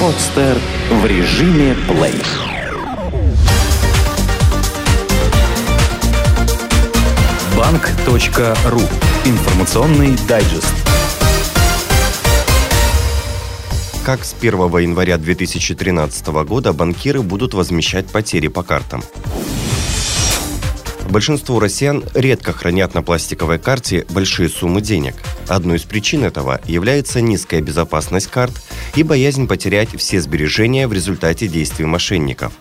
Подстер в режиме плей. Банк.ру. Информационный дайджест. Как с 1 января 2013 года банкиры будут возмещать потери по картам? Большинство россиян редко хранят на пластиковой карте большие суммы денег. Одной из причин этого является низкая безопасность карт и боязнь потерять все сбережения в результате действий мошенников.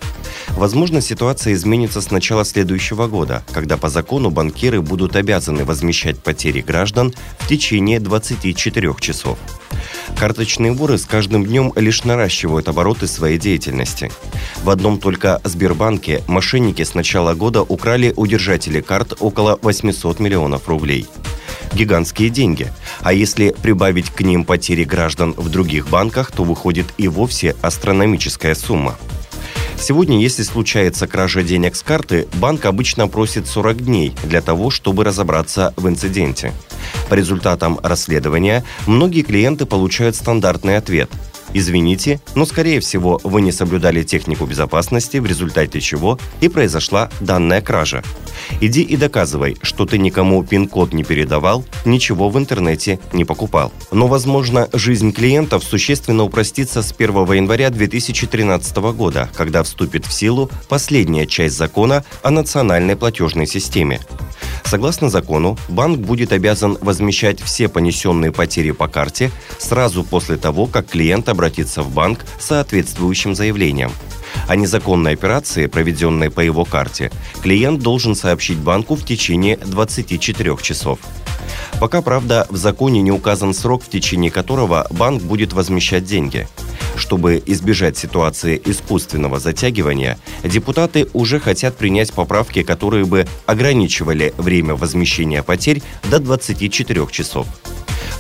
Возможно, ситуация изменится с начала следующего года, когда по закону банкиры будут обязаны возмещать потери граждан в течение 24 часов. Карточные воры с каждым днем лишь наращивают обороты своей деятельности. В одном только Сбербанке мошенники с начала года украли у держателей карт около 800 миллионов рублей. Гигантские деньги. А если прибавить к ним потери граждан в других банках, то выходит и вовсе астрономическая сумма. Сегодня, если случается кража денег с карты, банк обычно просит 40 дней для того, чтобы разобраться в инциденте. По результатам расследования многие клиенты получают стандартный ответ – Извините, но, скорее всего, вы не соблюдали технику безопасности, в результате чего и произошла данная кража. Иди и доказывай, что ты никому пин-код не передавал, ничего в интернете не покупал. Но, возможно, жизнь клиентов существенно упростится с 1 января 2013 года, когда вступит в силу последняя часть закона о национальной платежной системе. Согласно закону, банк будет обязан возмещать все понесенные потери по карте сразу после того, как клиент обратится в банк с соответствующим заявлением. О незаконной операции, проведенной по его карте, клиент должен сообщить банку в течение 24 часов. Пока, правда, в законе не указан срок, в течение которого банк будет возмещать деньги – чтобы избежать ситуации искусственного затягивания, депутаты уже хотят принять поправки, которые бы ограничивали время возмещения потерь до 24 часов.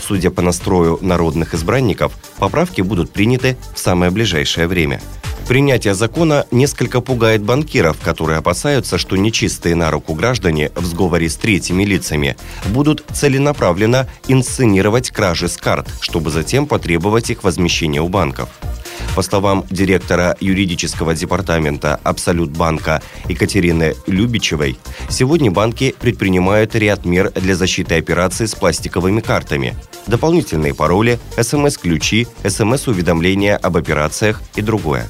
Судя по настрою народных избранников, поправки будут приняты в самое ближайшее время. Принятие закона несколько пугает банкиров, которые опасаются, что нечистые на руку граждане в сговоре с третьими лицами будут целенаправленно инсценировать кражи с карт, чтобы затем потребовать их возмещения у банков. По словам директора юридического департамента Абсолют банка Екатерины Любичевой, сегодня банки предпринимают ряд мер для защиты операций с пластиковыми картами. Дополнительные пароли, смс-ключи, смс-уведомления об операциях и другое.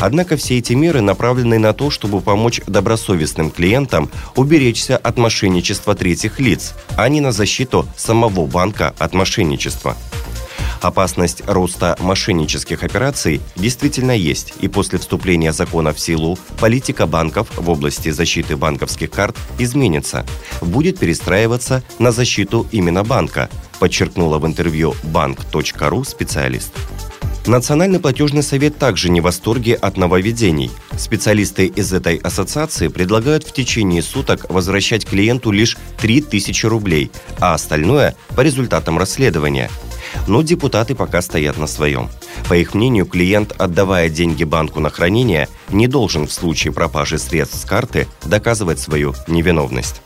Однако все эти меры направлены на то, чтобы помочь добросовестным клиентам уберечься от мошенничества третьих лиц, а не на защиту самого банка от мошенничества. Опасность роста мошеннических операций действительно есть, и после вступления закона в силу политика банков в области защиты банковских карт изменится. Будет перестраиваться на защиту именно банка, подчеркнула в интервью банк.ру специалист. Национальный платежный совет также не в восторге от нововведений. Специалисты из этой ассоциации предлагают в течение суток возвращать клиенту лишь 3000 рублей, а остальное – по результатам расследования – но депутаты пока стоят на своем. По их мнению, клиент, отдавая деньги банку на хранение, не должен в случае пропажи средств с карты доказывать свою невиновность.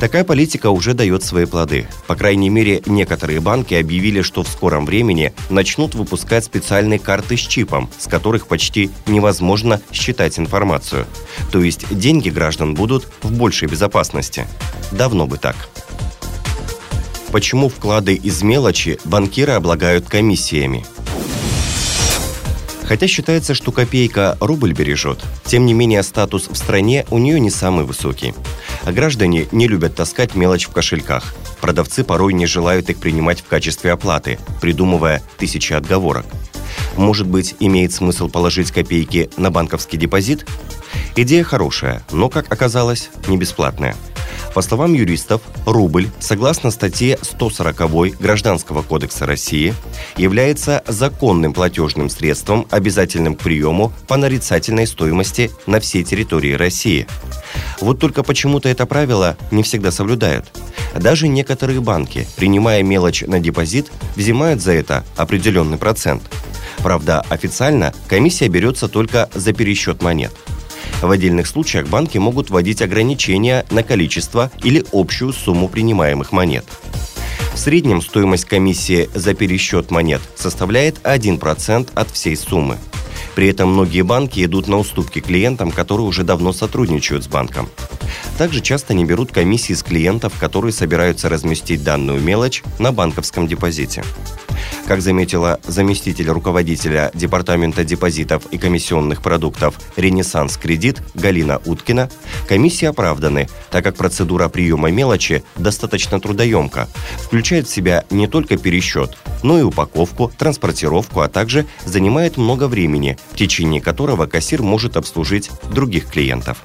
Такая политика уже дает свои плоды. По крайней мере, некоторые банки объявили, что в скором времени начнут выпускать специальные карты с чипом, с которых почти невозможно считать информацию. То есть деньги граждан будут в большей безопасности. Давно бы так. Почему вклады из мелочи банкиры облагают комиссиями? Хотя считается, что копейка рубль бережет, тем не менее статус в стране у нее не самый высокий. А граждане не любят таскать мелочь в кошельках. Продавцы порой не желают их принимать в качестве оплаты, придумывая тысячи отговорок. Может быть, имеет смысл положить копейки на банковский депозит? Идея хорошая, но, как оказалось, не бесплатная – по словам юристов, рубль, согласно статье 140 Гражданского кодекса России, является законным платежным средством, обязательным к приему по нарицательной стоимости на всей территории России. Вот только почему-то это правило не всегда соблюдают. Даже некоторые банки, принимая мелочь на депозит, взимают за это определенный процент. Правда, официально комиссия берется только за пересчет монет – в отдельных случаях банки могут вводить ограничения на количество или общую сумму принимаемых монет. В среднем стоимость комиссии за пересчет монет составляет 1% от всей суммы. При этом многие банки идут на уступки клиентам, которые уже давно сотрудничают с банком. Также часто не берут комиссии с клиентов, которые собираются разместить данную мелочь на банковском депозите. Как заметила заместитель руководителя Департамента депозитов и комиссионных продуктов «Ренессанс Кредит» Галина Уткина, комиссии оправданы, так как процедура приема мелочи достаточно трудоемка, включает в себя не только пересчет, но и упаковку, транспортировку, а также занимает много времени, в течение которого кассир может обслужить других клиентов.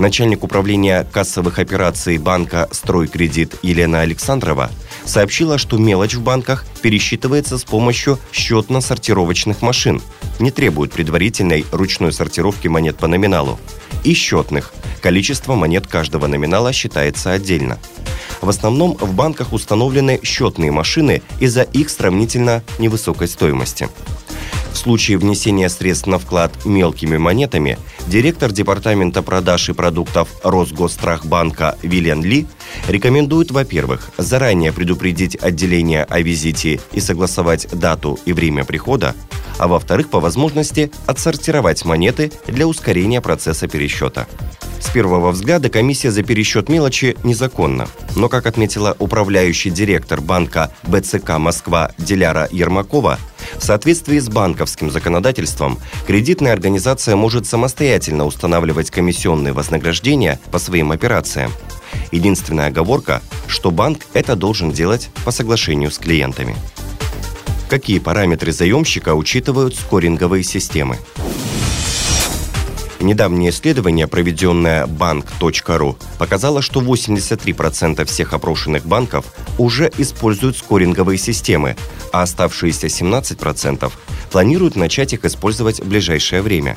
Начальник управления кассовых операций банка «Стройкредит» Елена Александрова сообщила, что мелочь в банках пересчитывается с помощью счетно-сортировочных машин, не требует предварительной ручной сортировки монет по номиналу, и счетных. Количество монет каждого номинала считается отдельно. В основном в банках установлены счетные машины из-за их сравнительно невысокой стоимости. В случае внесения средств на вклад мелкими монетами, директор Департамента продаж и продуктов Росгосстрахбанка Вилен Ли рекомендует, во-первых, заранее предупредить отделение о визите и согласовать дату и время прихода, а во-вторых, по возможности отсортировать монеты для ускорения процесса пересчета. С первого взгляда комиссия за пересчет мелочи незаконна. Но, как отметила управляющий директор банка БЦК «Москва» Диляра Ермакова, в соответствии с банковским законодательством, кредитная организация может самостоятельно устанавливать комиссионные вознаграждения по своим операциям. Единственная оговорка, что банк это должен делать по соглашению с клиентами. Какие параметры заемщика учитывают скоринговые системы? Недавнее исследование, проведенное bank.ru, показало, что 83% всех опрошенных банков уже используют скоринговые системы, а оставшиеся 17% планируют начать их использовать в ближайшее время.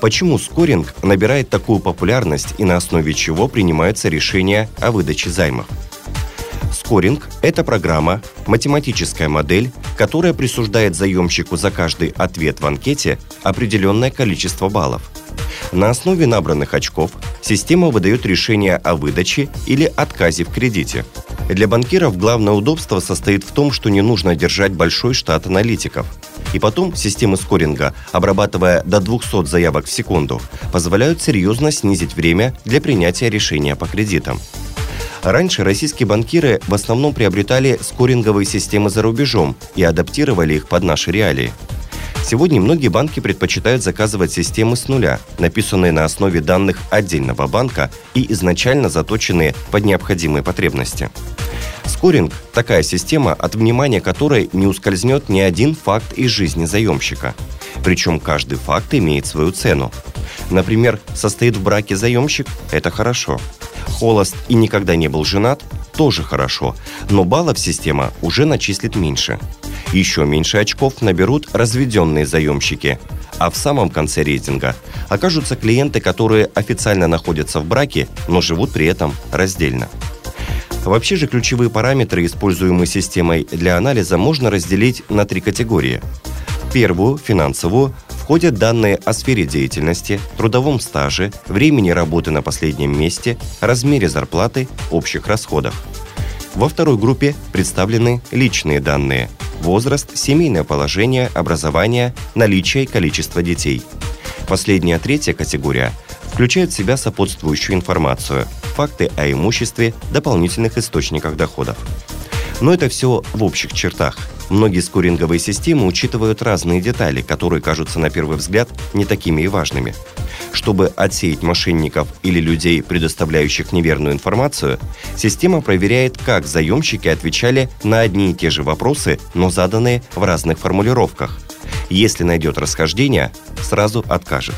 Почему скоринг набирает такую популярность и на основе чего принимаются решения о выдаче займов? Скоринг – это программа, математическая модель, которая присуждает заемщику за каждый ответ в анкете определенное количество баллов. На основе набранных очков система выдает решение о выдаче или отказе в кредите. Для банкиров главное удобство состоит в том, что не нужно держать большой штат аналитиков. И потом системы скоринга, обрабатывая до 200 заявок в секунду, позволяют серьезно снизить время для принятия решения по кредитам. Раньше российские банкиры в основном приобретали скоринговые системы за рубежом и адаптировали их под наши реалии. Сегодня многие банки предпочитают заказывать системы с нуля, написанные на основе данных отдельного банка и изначально заточенные под необходимые потребности. Скоринг – такая система, от внимания которой не ускользнет ни один факт из жизни заемщика. Причем каждый факт имеет свою цену. Например, состоит в браке заемщик – это хорошо – холост и никогда не был женат, тоже хорошо, но баллов система уже начислит меньше. Еще меньше очков наберут разведенные заемщики, а в самом конце рейтинга окажутся клиенты, которые официально находятся в браке, но живут при этом раздельно. Вообще же ключевые параметры, используемые системой для анализа, можно разделить на три категории. Первую, финансовую, входят данные о сфере деятельности, трудовом стаже, времени работы на последнем месте, размере зарплаты, общих расходах. Во второй группе представлены личные данные – возраст, семейное положение, образование, наличие и количество детей. Последняя третья категория включает в себя сопутствующую информацию – факты о имуществе, дополнительных источниках доходов. Но это все в общих чертах – Многие скоринговые системы учитывают разные детали, которые кажутся на первый взгляд не такими и важными. Чтобы отсеять мошенников или людей, предоставляющих неверную информацию, система проверяет, как заемщики отвечали на одни и те же вопросы, но заданные в разных формулировках. Если найдет расхождение, сразу откажет.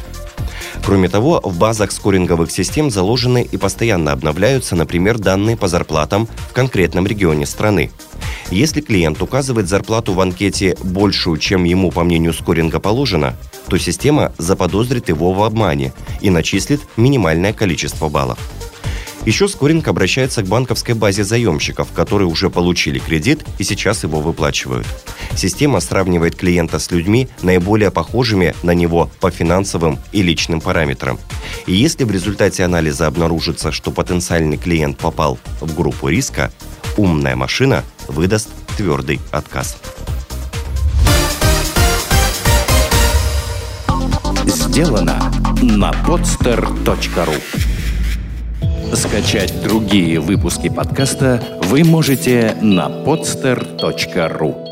Кроме того, в базах скоринговых систем заложены и постоянно обновляются, например, данные по зарплатам в конкретном регионе страны. Если клиент указывает зарплату в анкете большую, чем ему, по мнению скоринга, положено, то система заподозрит его в обмане и начислит минимальное количество баллов. Еще скоринг обращается к банковской базе заемщиков, которые уже получили кредит и сейчас его выплачивают. Система сравнивает клиента с людьми, наиболее похожими на него по финансовым и личным параметрам. И если в результате анализа обнаружится, что потенциальный клиент попал в группу риска, умная машина выдаст твердый отказ. Сделано на podster.ru Скачать другие выпуски подкаста вы можете на podster.ru